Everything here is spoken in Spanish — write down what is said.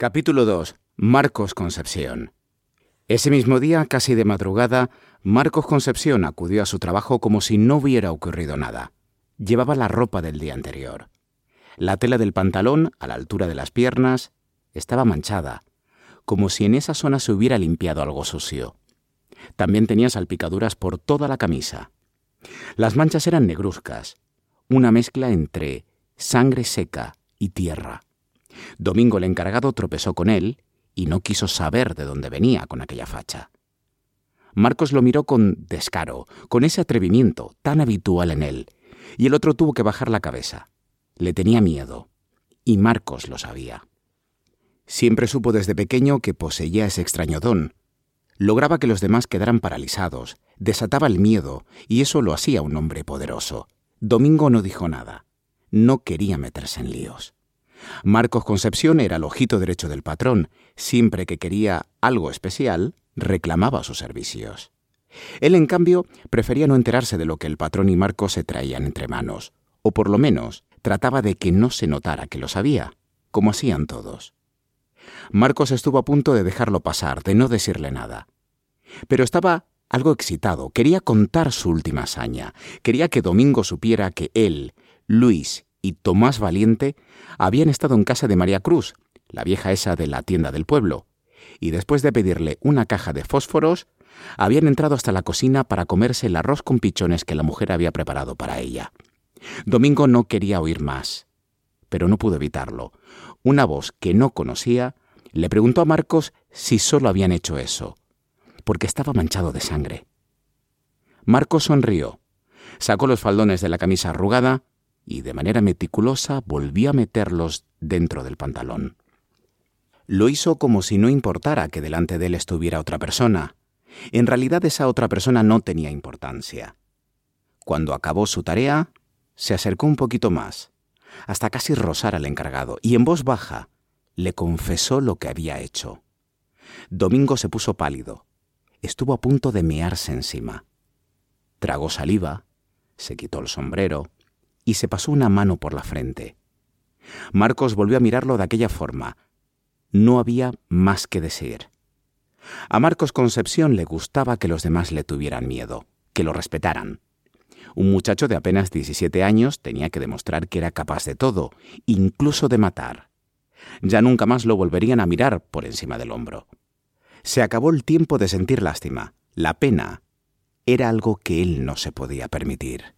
Capítulo 2. Marcos Concepción. Ese mismo día, casi de madrugada, Marcos Concepción acudió a su trabajo como si no hubiera ocurrido nada. Llevaba la ropa del día anterior. La tela del pantalón, a la altura de las piernas, estaba manchada, como si en esa zona se hubiera limpiado algo sucio. También tenía salpicaduras por toda la camisa. Las manchas eran negruzcas, una mezcla entre sangre seca y tierra. Domingo el encargado tropezó con él y no quiso saber de dónde venía con aquella facha. Marcos lo miró con descaro, con ese atrevimiento tan habitual en él, y el otro tuvo que bajar la cabeza. Le tenía miedo, y Marcos lo sabía. Siempre supo desde pequeño que poseía ese extraño don. Lograba que los demás quedaran paralizados, desataba el miedo, y eso lo hacía un hombre poderoso. Domingo no dijo nada. No quería meterse en líos. Marcos Concepción era el ojito derecho del patrón. Siempre que quería algo especial, reclamaba sus servicios. Él, en cambio, prefería no enterarse de lo que el patrón y Marcos se traían entre manos, o por lo menos trataba de que no se notara que lo sabía, como hacían todos. Marcos estuvo a punto de dejarlo pasar, de no decirle nada. Pero estaba algo excitado, quería contar su última hazaña, quería que Domingo supiera que él, Luis y Tomás Valiente habían estado en casa de María Cruz, la vieja esa de la tienda del pueblo, y después de pedirle una caja de fósforos, habían entrado hasta la cocina para comerse el arroz con pichones que la mujer había preparado para ella. Domingo no quería oír más, pero no pudo evitarlo. Una voz que no conocía le preguntó a Marcos si solo habían hecho eso, porque estaba manchado de sangre. Marcos sonrió, sacó los faldones de la camisa arrugada y de manera meticulosa volvió a meterlos dentro del pantalón. Lo hizo como si no importara que delante de él estuviera otra persona. En realidad esa otra persona no tenía importancia. Cuando acabó su tarea, se acercó un poquito más, hasta casi rozar al encargado, y en voz baja le confesó lo que había hecho. Domingo se puso pálido. Estuvo a punto de mearse encima. Tragó saliva, se quitó el sombrero, y se pasó una mano por la frente. Marcos volvió a mirarlo de aquella forma. No había más que decir. A Marcos Concepción le gustaba que los demás le tuvieran miedo, que lo respetaran. Un muchacho de apenas 17 años tenía que demostrar que era capaz de todo, incluso de matar. Ya nunca más lo volverían a mirar por encima del hombro. Se acabó el tiempo de sentir lástima. La pena era algo que él no se podía permitir.